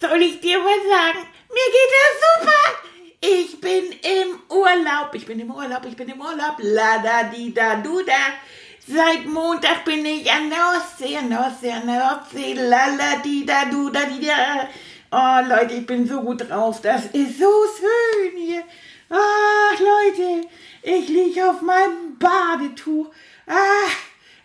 Soll ich dir was sagen? Mir geht es super. Ich bin im Urlaub. Ich bin im Urlaub. Ich bin im Urlaub. La da di da du da. Seit Montag bin ich an der Ostsee, an der Ostsee, an der Ostsee. La la di da du da di da. Oh Leute, ich bin so gut drauf. Das ist so schön hier. Ach Leute, ich liege auf meinem Badetuch. Ach,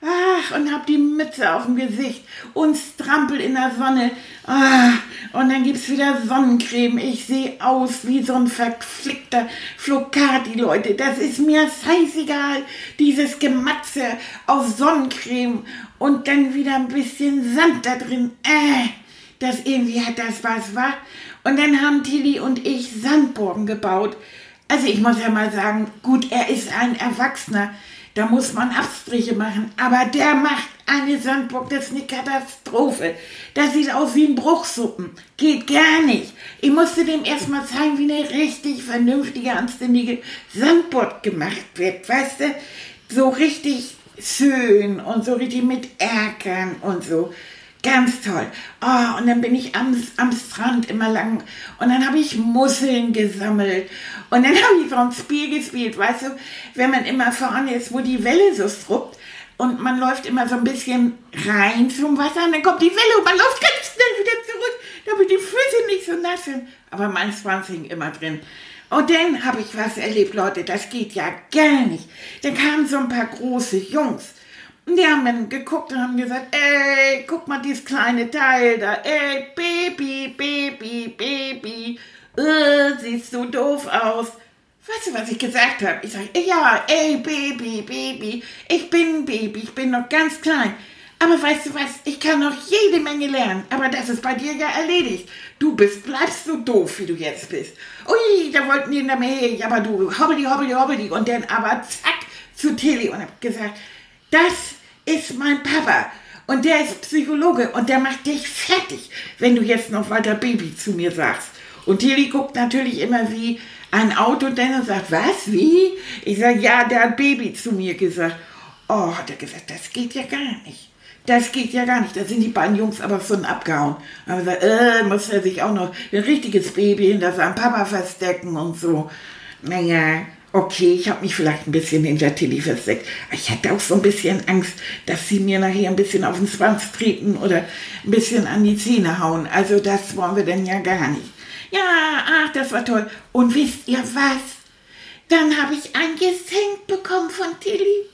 ach, und hab die Mütze auf dem Gesicht und strampel in der Sonne. Ah, und dann gibt's wieder Sonnencreme. Ich sehe aus wie so ein verflickter Flocati, Leute. Das ist mir scheißegal. Dieses Gematze aus Sonnencreme und dann wieder ein bisschen Sand da drin. Äh, das irgendwie hat das was, wa? Und dann haben Tilly und ich Sandburgen gebaut. Also ich muss ja mal sagen, gut, er ist ein Erwachsener. Da muss man Abstriche machen. Aber der macht eine Sandburg, das ist eine Katastrophe. Das sieht aus wie ein Bruchsuppen. Geht gar nicht. Ich musste dem erstmal zeigen, wie eine richtig vernünftige, anständige Sandburg gemacht wird. Weißt du? So richtig schön und so richtig mit Erkern und so. Ganz toll. Oh, und dann bin ich am, am Strand immer lang und dann habe ich Musseln gesammelt und dann habe ich so ein Spiel gespielt, weißt du, wenn man immer vorne ist, wo die Welle so struppt und man läuft immer so ein bisschen rein zum Wasser und dann kommt die Welle und man läuft ganz schnell wieder zurück, damit die Füße nicht so nass sind. Aber mein Schwanz hing immer drin. Und dann habe ich was erlebt, Leute, das geht ja gar nicht. Dann kamen so ein paar große Jungs die haben dann geguckt und haben gesagt, ey, guck mal dieses kleine Teil da, ey, Baby, Baby, Baby, äh, siehst du doof aus. Weißt du, was ich gesagt habe? Ich sage, ja, ey, Baby, Baby, ich bin Baby, ich bin noch ganz klein. Aber weißt du was, ich kann noch jede Menge lernen, aber das ist bei dir ja erledigt. Du bist, bleibst so doof, wie du jetzt bist. Ui, da wollten die in der Mail, aber du, hobbeli, hobbeli, hobbeli. Und dann aber zack, zu Tilly und hab gesagt, das ist mein Papa. Und der ist Psychologe und der macht dich fertig, wenn du jetzt noch weiter Baby zu mir sagst. Und Tilly guckt natürlich immer wie ein Auto und sagt, was, wie? Ich sage, ja, der hat Baby zu mir gesagt. Oh, hat er gesagt, das geht ja gar nicht. Das geht ja gar nicht. Da sind die beiden Jungs aber schon abgehauen. Aber gesagt, äh, muss er sich auch noch ein richtiges Baby hinter seinem Papa verstecken und so. Naja, okay, ich habe mich vielleicht ein bisschen hinter Tilly versteckt. Ich hatte auch so ein bisschen Angst, dass sie mir nachher ein bisschen auf den Schwanz treten oder ein bisschen an die Zähne hauen. Also das wollen wir denn ja gar nicht. Ja, ach, das war toll. Und wisst ihr was? Dann habe ich ein Geschenk bekommen von Tilly.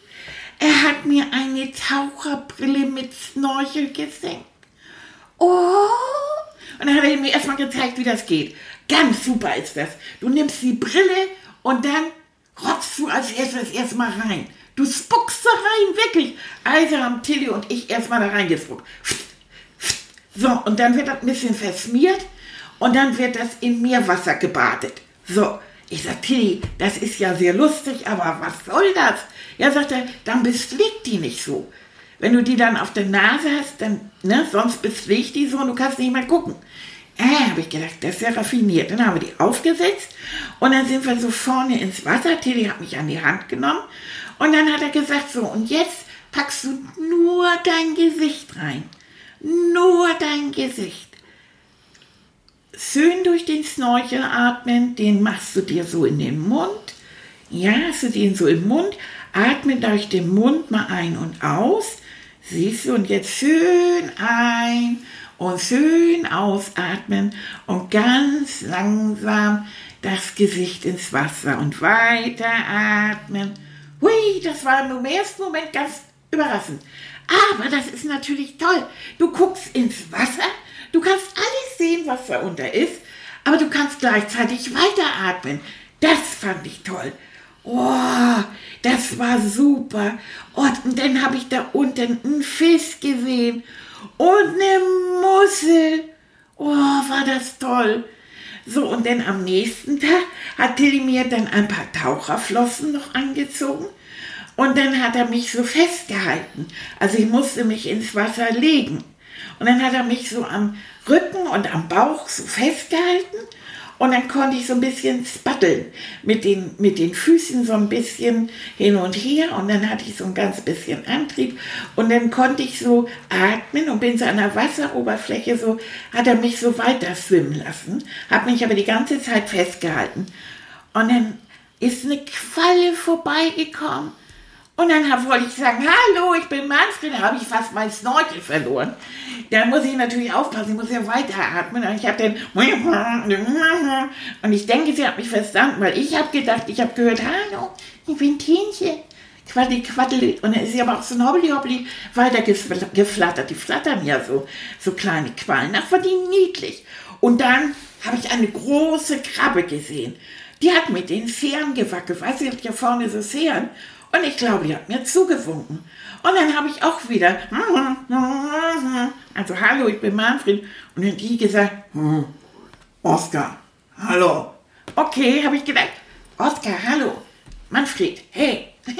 Er hat mir eine Taucherbrille mit Snorchel geschenkt. Oh! Und dann hat er mir erstmal gezeigt, wie das geht. Ganz super ist das. Du nimmst die Brille und dann rotzt du als erstes erstmal rein. Du spuckst da rein, wirklich. Also haben Tilly und ich erstmal da reingespuckt. So, und dann wird das ein bisschen versmiert und dann wird das in Meerwasser gebadet. So, ich sag, Tilly, das ist ja sehr lustig, aber was soll das? Ja, sagt er, dann bespflegt die nicht so. Wenn du die dann auf der Nase hast, dann, ne, sonst bespflegt die so und du kannst nicht mal gucken. Äh, habe ich gedacht, das ist ja raffiniert. Dann haben wir die aufgesetzt und dann sind wir so vorne ins Wasser. Tilly hat mich an die Hand genommen und dann hat er gesagt, so, und jetzt packst du nur dein Gesicht rein. Nur dein Gesicht. Schön durch den Snorchel atmen, den machst du dir so in den Mund. Ja, hast du den so im Mund. Atme durch den Mund mal ein und aus. Siehst du, und jetzt schön ein und schön ausatmen und ganz langsam das Gesicht ins Wasser und weiter atmen. Hui, das war im ersten Moment ganz überraschend. Aber das ist natürlich toll. Du guckst ins Wasser, du kannst alles sehen, was da unter ist, aber du kannst gleichzeitig weiteratmen. Das fand ich toll. Oh, das war super. Und dann habe ich da unten einen Fisch gesehen und eine Mussel Oh, war das toll. So, und dann am nächsten Tag hat Tilly mir dann ein paar Taucherflossen noch angezogen. Und dann hat er mich so festgehalten. Also ich musste mich ins Wasser legen. Und dann hat er mich so am Rücken und am Bauch so festgehalten und dann konnte ich so ein bisschen spatteln. Mit den, mit den Füßen so ein bisschen hin und her. Und dann hatte ich so ein ganz bisschen Antrieb. Und dann konnte ich so atmen und bin so an der Wasseroberfläche so, hat er mich so weiter schwimmen lassen, hat mich aber die ganze Zeit festgehalten. Und dann ist eine Qualle vorbeigekommen und dann hab, wollte ich sagen, hallo, ich bin Manfred, da habe ich fast mein Snorkel verloren. Da muss ich natürlich aufpassen, ich muss ja weiteratmen. Und ich habe den und ich denke, sie hat mich verstanden, weil ich habe gedacht, ich habe gehört, hallo, ich bin Tienchen. Quaddel, quaddel. Und dann ist sie aber auch so ein Hobbly, Hobbly weiter geflattert. Die flattern ja so, so kleine Quallen. Ach, war die niedlich. Und dann habe ich eine große Krabbe gesehen. Die hat mit den Fähren gewackelt. Weißt du, ich habe ja vorne so Fähren. Und ich glaube, die hat mir zugewunken. Und dann habe ich auch wieder, also hallo, ich bin Manfred. Und dann die gesagt, hm, Oskar, hallo. Okay, habe ich gedacht, Oskar, hallo. Manfred, hey. oh,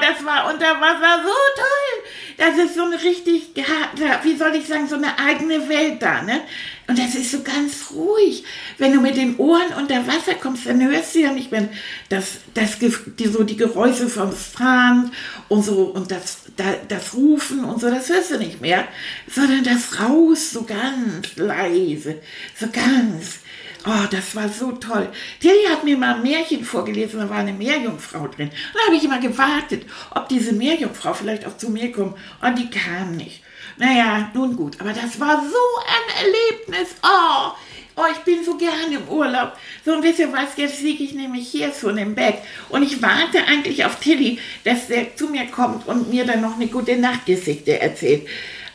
das war unter Wasser so toll. Das ist so eine richtig, wie soll ich sagen, so eine eigene Welt da, ne? Und das ist so ganz ruhig. Wenn du mit den Ohren unter Wasser kommst, dann hörst du ja nicht mehr das, das, die, so die Geräusche vom Strand und so und das, das Rufen und so, das hörst du nicht mehr, sondern das Raus so ganz leise, so ganz. Oh, das war so toll. Tilly hat mir mal ein Märchen vorgelesen, da war eine Meerjungfrau drin. Und da habe ich immer gewartet, ob diese Meerjungfrau vielleicht auch zu mir kommt. Und die kam nicht. Naja, nun gut, aber das war so ein Erlebnis. Oh, oh, ich bin so gerne im Urlaub. So, wisst ihr was, jetzt liege ich nämlich hier schon im Bett. Und ich warte eigentlich auf Tilly, dass der zu mir kommt und mir dann noch eine gute Nachtgeschichte erzählt.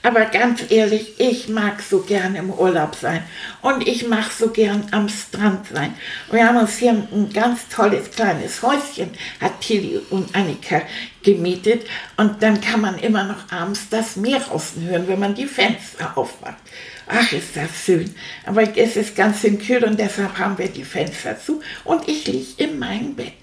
Aber ganz ehrlich, ich mag so gern im Urlaub sein und ich mag so gern am Strand sein. Wir haben uns hier ein ganz tolles kleines Häuschen, hat Tilly und Annika gemietet und dann kann man immer noch abends das Meer draußen hören, wenn man die Fenster aufmacht. Ach, ist das schön. Aber es ist ganz schön kühl und deshalb haben wir die Fenster zu und ich liege in meinem Bett.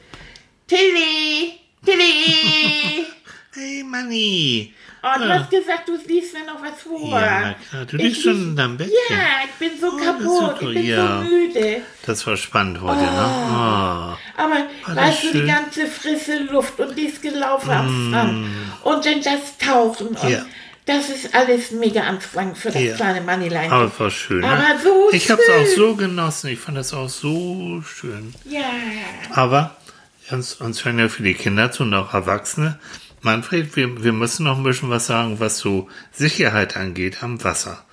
Tilly! Tilly! Hey Manni! Oh, du ja. hast gesagt, du liest mir noch was vor. Ja, klar. Du liegst schon in deinem Bett. Ja, ich bin so oh, kaputt. Ich bin ja. so müde. Das war spannend heute, ne? oh. ne? Oh. Aber oh, weißt du, die ganze frische Luft und die ist gelaufen mm. am Strand. Und dann das Tauchen. Und ja. Das ist alles mega anstrengend für das ja. kleine Moneyline. Aber es war schön. Aber ne? so Ich habe es auch so genossen. Ich fand das auch so schön. Ja. Aber uns, uns hören ja für die Kinder zu und auch Erwachsene. Manfred, wir, wir müssen noch ein bisschen was sagen, was so Sicherheit angeht am Wasser.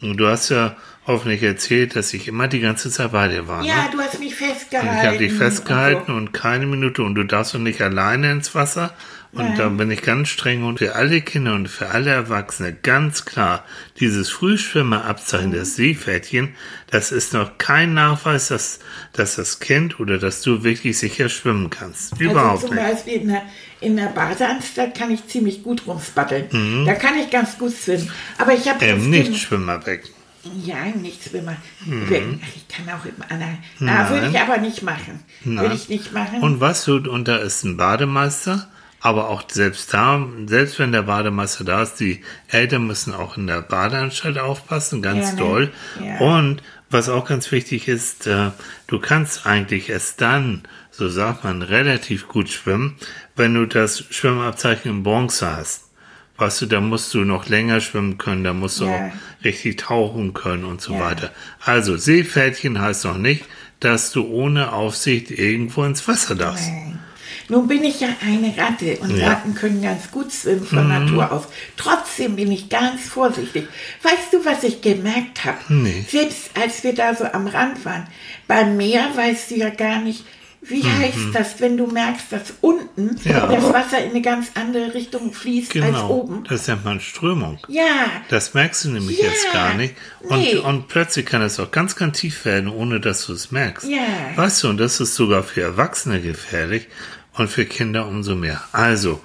Und du hast ja hoffentlich erzählt, dass ich immer die ganze Zeit bei dir war. Ja, ne? du hast mich festgehalten. Und ich habe dich festgehalten und, so. und, keine Minute und du darfst doch nicht alleine ins Wasser. Und da bin ich ganz streng und für alle Kinder und für alle Erwachsene ganz klar, dieses Frühschwimmerabzeichen, mhm. das Seepferdchen, das ist noch kein Nachweis, dass, dass das Kind oder dass du wirklich sicher schwimmen kannst. Also Überhaupt also zum nicht. Beispiel in der, in der Badeanstalt kann ich ziemlich gut rumspatteln. Mhm. Da kann ich ganz gut schwimmen. Aber ich habe ähm, nicht Schwimmerbecken. Ja, nicht Schwimmer. Mhm. Ich kann auch einer. Na, würde ich aber nicht machen. Würde ich nicht machen. Und was du, und da ist ein Bademeister aber auch selbst da, selbst wenn der Bademeister da ist, die Eltern müssen auch in der Badeanstalt aufpassen, ganz ja, ne? doll. Ja. Und was auch ganz wichtig ist, äh, du kannst eigentlich erst dann, so sagt man, relativ gut schwimmen, wenn du das Schwimmabzeichen in Bronze hast. Weißt du, da musst du noch länger schwimmen können, da musst du ja. auch richtig tauchen können und so weiter. Also Seepferdchen heißt noch nicht, dass du ohne Aufsicht irgendwo ins Wasser darfst. Nein. Nun bin ich ja eine Ratte und ja. Ratten können ganz gut schwimmen von mhm. Natur aus. Trotzdem bin ich ganz vorsichtig. Weißt du, was ich gemerkt habe? Nee. Selbst als wir da so am Rand waren, beim Meer weißt du ja gar nicht, wie mhm. heißt das, wenn du merkst, dass unten ja. das Wasser in eine ganz andere Richtung fließt genau. als oben? Das nennt man Strömung. Ja. Das merkst du nämlich ja. jetzt gar nicht. Und, nee. und plötzlich kann es auch ganz, ganz tief werden, ohne dass du es merkst. Ja. Weißt du, und das ist sogar für Erwachsene gefährlich und für Kinder umso mehr. Also,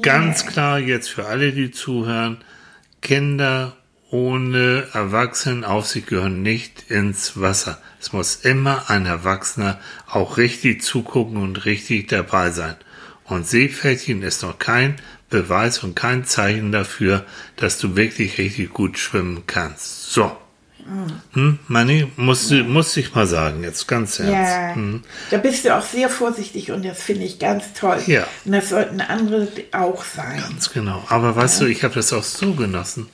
ganz yeah. klar jetzt für alle, die zuhören, Kinder ohne Erwachsenenaufsicht gehören nicht ins Wasser. Es muss immer ein Erwachsener auch richtig zugucken und richtig dabei sein. Und Seepferdchen ist noch kein Beweis und kein Zeichen dafür, dass du wirklich richtig gut schwimmen kannst. So. Hm, Manni, muss, ja. muss ich mal sagen, jetzt ganz ernst. Ja, hm. da bist du auch sehr vorsichtig und das finde ich ganz toll. Ja. Und das sollten andere auch sein. Ganz genau. Aber weißt ja. du, ich habe das auch so genossen.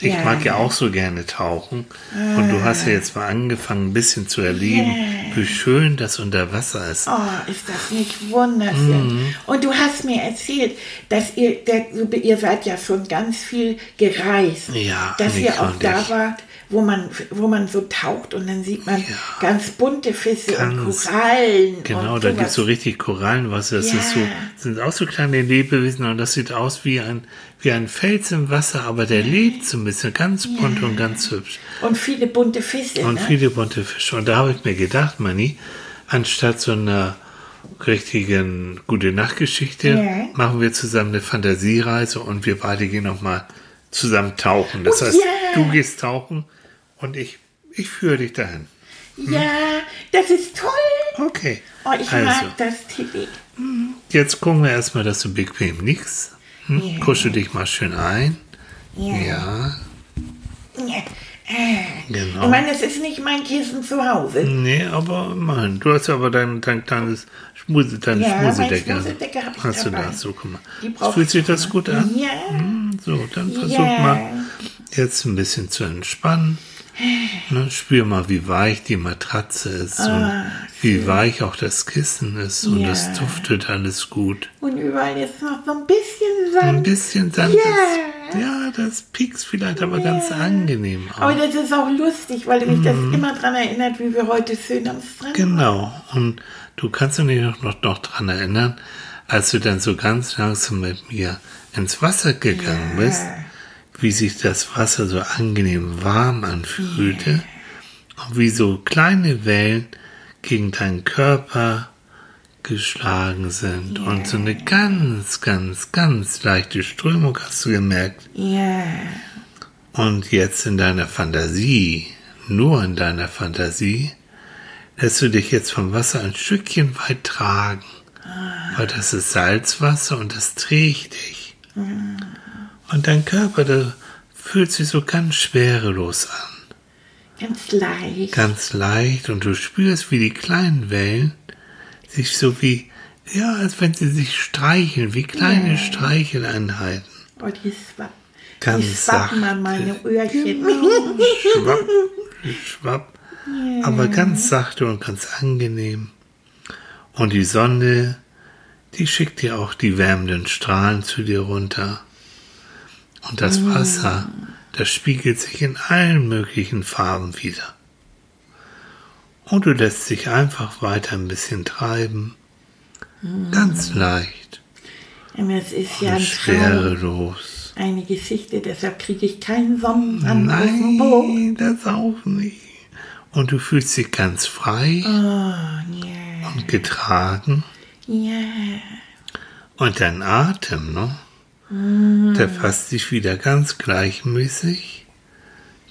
Ich ja. mag ja auch so gerne tauchen. Ah. Und du hast ja jetzt mal angefangen, ein bisschen zu erleben, yeah. wie schön das unter Wasser ist. Oh, ist das nicht wunderschön. Mhm. Und du hast mir erzählt, dass ihr, der, ihr seid ja schon ganz viel gereist. Ja, dass ihr auch da wart wo man, wo man so taucht und dann sieht man ja, ganz bunte Fische ganz, und Korallen. Genau, und da gibt es so richtig Korallenwasser. Das ja. ist so, sind auch so kleine Lebewesen und das sieht aus wie ein, wie ein Fels im Wasser, aber der lebt ein bisschen ganz bunt und ganz hübsch. Und viele bunte Fische. Und ne? viele bunte Fische. Und da habe ich mir gedacht, Manni, anstatt so einer richtigen gute Nachtgeschichte machen wir zusammen eine Fantasiereise und wir beide gehen nochmal zusammen tauchen. Das oh, heißt, du gehst tauchen und ich, ich führe dich dahin. Hm? Ja, das ist toll. Okay. Oh, ich also, mag das, Tilly. Hm, jetzt gucken wir erstmal, dass du bequem liegst. Hm? Yeah. Kuschel dich mal schön ein. Ja. ja. Genau. Ich meine, es ist nicht mein Kissen zu Hause. Nee, aber immerhin. Du hast aber dein, dein kleines Schmuse, deine ja, Schmusedecke. Schmusedecke habe ich Hast dabei. du da? So, guck mal. Fühlt sich das gut an? Ja. Hm, so, dann versuch ja. mal jetzt ein bisschen zu entspannen. Ne, spür mal, wie weich die Matratze ist ah, und wie weich auch das Kissen ist und ja. das duftet alles gut. Und überall ist noch so ein bisschen Sand. Ein bisschen Sand. Ja, das, ja, das piekst vielleicht aber ja. ganz angenehm auch. Aber das ist auch lustig, weil mich mhm. das immer daran erinnert, wie wir heute schön am Strand Genau. Und du kannst dich noch, noch, noch daran erinnern, als du dann so ganz langsam mit mir ins Wasser gegangen bist wie sich das Wasser so angenehm warm anfühlte und wie so kleine Wellen gegen deinen Körper geschlagen sind yeah. und so eine ganz, ganz, ganz leichte Strömung hast du gemerkt. Yeah. Und jetzt in deiner Fantasie, nur in deiner Fantasie, lässt du dich jetzt vom Wasser ein Stückchen weit tragen, ah. weil das ist Salzwasser und das trägt dich. Mm. Und dein Körper, der fühlt sich so ganz schwerelos an. Ganz leicht. Ganz leicht und du spürst, wie die kleinen Wellen sich so wie, ja, als wenn sie sich streicheln, wie kleine yeah. Streicheleinheiten. Oh, die schwapp. Ganz die schwappen an meine Öhrchen. Genau. schwapp, schwapp. Yeah. Aber ganz sachte und ganz angenehm. Und die Sonne, die schickt dir auch die wärmenden Strahlen zu dir runter. Und das mm. Wasser, das spiegelt sich in allen möglichen Farben wieder. Und du lässt dich einfach weiter ein bisschen treiben. Ganz mm. leicht. Es ist ja ein schwerelos. Eine Geschichte, deshalb kriege ich keinen Sonnenbrand. Nein, das auch nicht. Und du fühlst dich ganz frei oh, yeah. und getragen. Yeah. Und dein Atem, ne? Der fasst sich wieder ganz gleichmäßig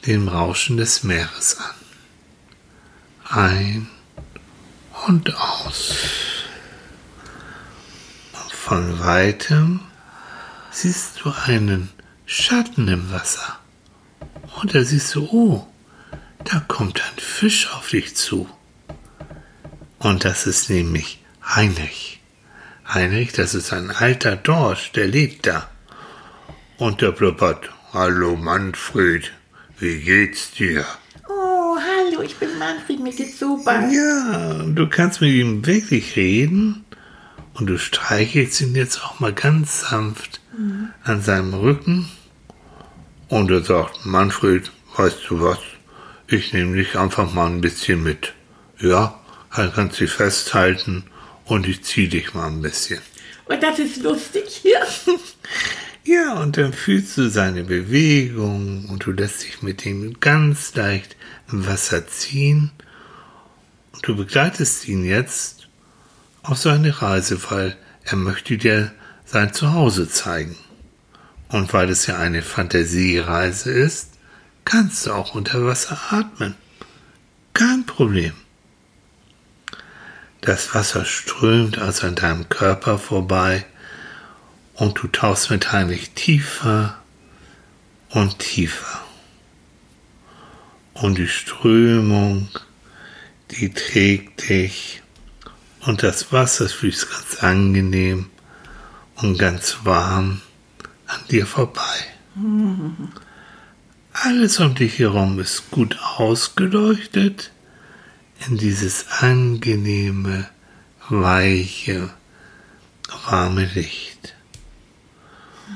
dem Rauschen des Meeres an. Ein und aus. Und von weitem siehst du einen Schatten im Wasser. Und da siehst du, oh, da kommt ein Fisch auf dich zu. Und das ist nämlich Heinrich. Heinrich, das ist ein alter Dorsch, der lebt da. Und der blubbert, hallo Manfred, wie geht's dir? Oh, hallo, ich bin Manfred, mir geht's super. Ja, du kannst mit ihm wirklich reden und du streichelst ihn jetzt auch mal ganz sanft mhm. an seinem Rücken und er sagt, Manfred, weißt du was, ich nehme dich einfach mal ein bisschen mit. Ja, dann kannst du dich festhalten und ich ziehe dich mal ein bisschen. Und das ist lustig, ja. Ja, und dann fühlst du seine Bewegung und du lässt dich mit ihm ganz leicht im Wasser ziehen. Und du begleitest ihn jetzt auf seine Reise, weil er möchte dir sein Zuhause zeigen. Und weil es ja eine Fantasiereise ist, kannst du auch unter Wasser atmen. Kein Problem. Das Wasser strömt also an deinem Körper vorbei und du tauchst mit Heinrich tiefer und tiefer. Und die Strömung, die trägt dich und das Wasser fließt ganz angenehm und ganz warm an dir vorbei. Alles um dich herum ist gut ausgeleuchtet in dieses angenehme, weiche, warme Licht.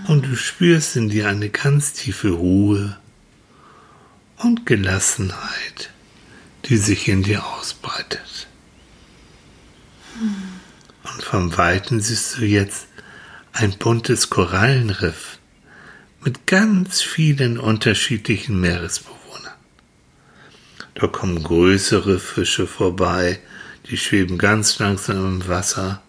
Und du spürst in dir eine ganz tiefe Ruhe und Gelassenheit, die sich in dir ausbreitet. Und vom Weiten siehst du jetzt ein buntes Korallenriff mit ganz vielen unterschiedlichen Meeresbewohnern. Da kommen größere Fische vorbei, die schweben ganz langsam im Wasser.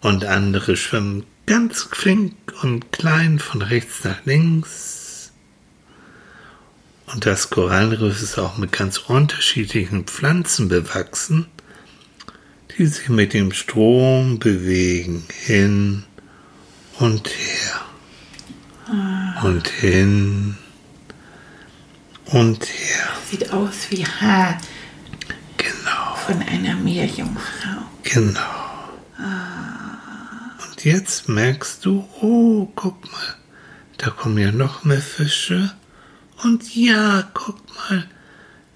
Und andere schwimmen ganz flink und klein von rechts nach links. Und das Korallenriff ist auch mit ganz unterschiedlichen Pflanzen bewachsen, die sich mit dem Strom bewegen, hin und her. Ah. Und hin und her. Sieht aus wie Haar. Genau. Von einer Meerjungfrau. Genau. Und jetzt merkst du, oh, guck mal, da kommen ja noch mehr Fische. Und ja, guck mal,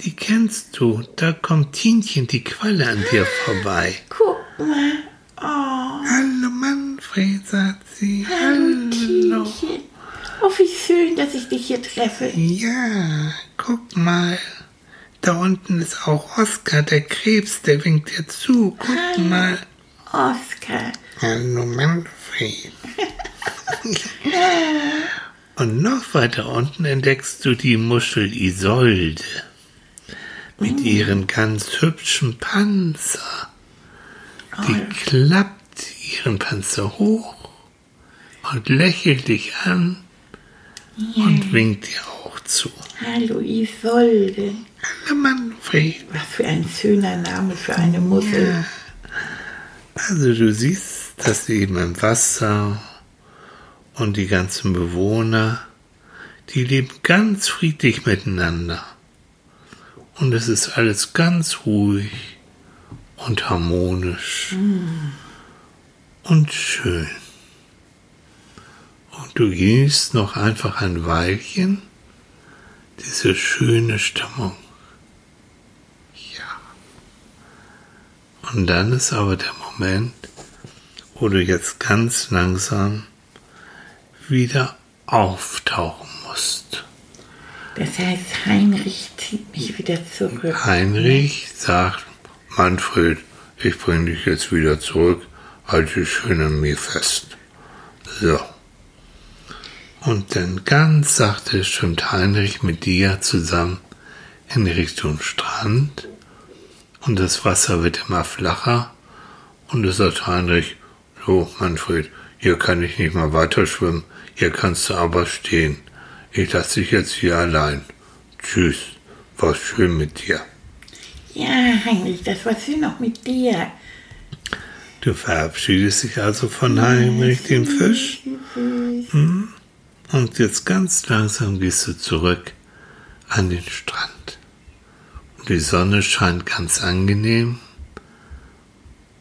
die kennst du. Da kommt Tinchen, die Qualle an dir vorbei. Guck mal. Oh. Hallo Manfred, sagt sie. Hallo. Hallo. Oh, wie schön, dass ich dich hier treffe. Ja, guck mal. Da unten ist auch Oskar, der Krebs, der winkt dir zu. Guck Hallo, mal. Oskar. Hallo Manfred. Und noch weiter unten entdeckst du die Muschel Isolde mit mm. ihren ganz hübschen Panzer. Die oh. klappt ihren Panzer hoch und lächelt dich an ja. und winkt dir auch zu. Hallo Isolde. Hallo Manfred. Was für ein schöner Name für eine Mussel. Ja. Also du siehst, dass eben im Wasser und die ganzen Bewohner, die leben ganz friedlich miteinander. Und es ist alles ganz ruhig und harmonisch mm. und schön. Du genießt noch einfach ein Weilchen diese schöne Stimmung. Ja. Und dann ist aber der Moment, wo du jetzt ganz langsam wieder auftauchen musst. Das heißt, Heinrich zieht mich wieder zurück. Heinrich sagt, Manfred, ich bringe dich jetzt wieder zurück, halte schön an mir fest. So. Und dann ganz sachte schwimmt Heinrich mit dir zusammen in Richtung Strand und das Wasser wird immer flacher und es sagt Heinrich, so Manfred, hier kann ich nicht mal weiter schwimmen, hier kannst du aber stehen. Ich lasse dich jetzt hier allein. Tschüss, war schön mit dir. Ja, Heinrich, das war schön auch mit dir. Du verabschiedest dich also von Heinrich, dem Fisch? Hm? Und jetzt ganz langsam gehst du zurück an den Strand. Und die Sonne scheint ganz angenehm.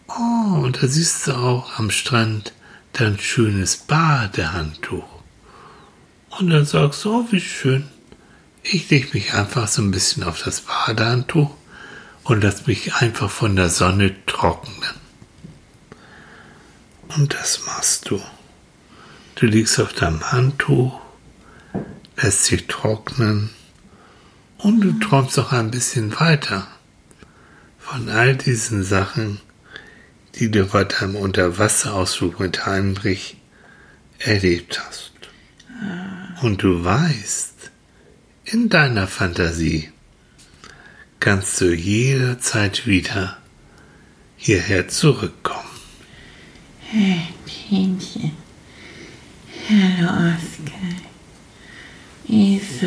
Oh, und da siehst du auch am Strand dein schönes Badehandtuch. Und dann sagst du, oh, wie schön. Ich leg mich einfach so ein bisschen auf das Badehandtuch und lass mich einfach von der Sonne trocknen. Und das machst du. Du liegst auf deinem Handtuch, lässt sich trocknen und du träumst auch ein bisschen weiter von all diesen Sachen, die du bei deinem Unterwasserausflug mit Heinrich erlebt hast. Und du weißt, in deiner Fantasie kannst du jederzeit wieder hierher zurückkommen. Hey, Hello, Oscar. is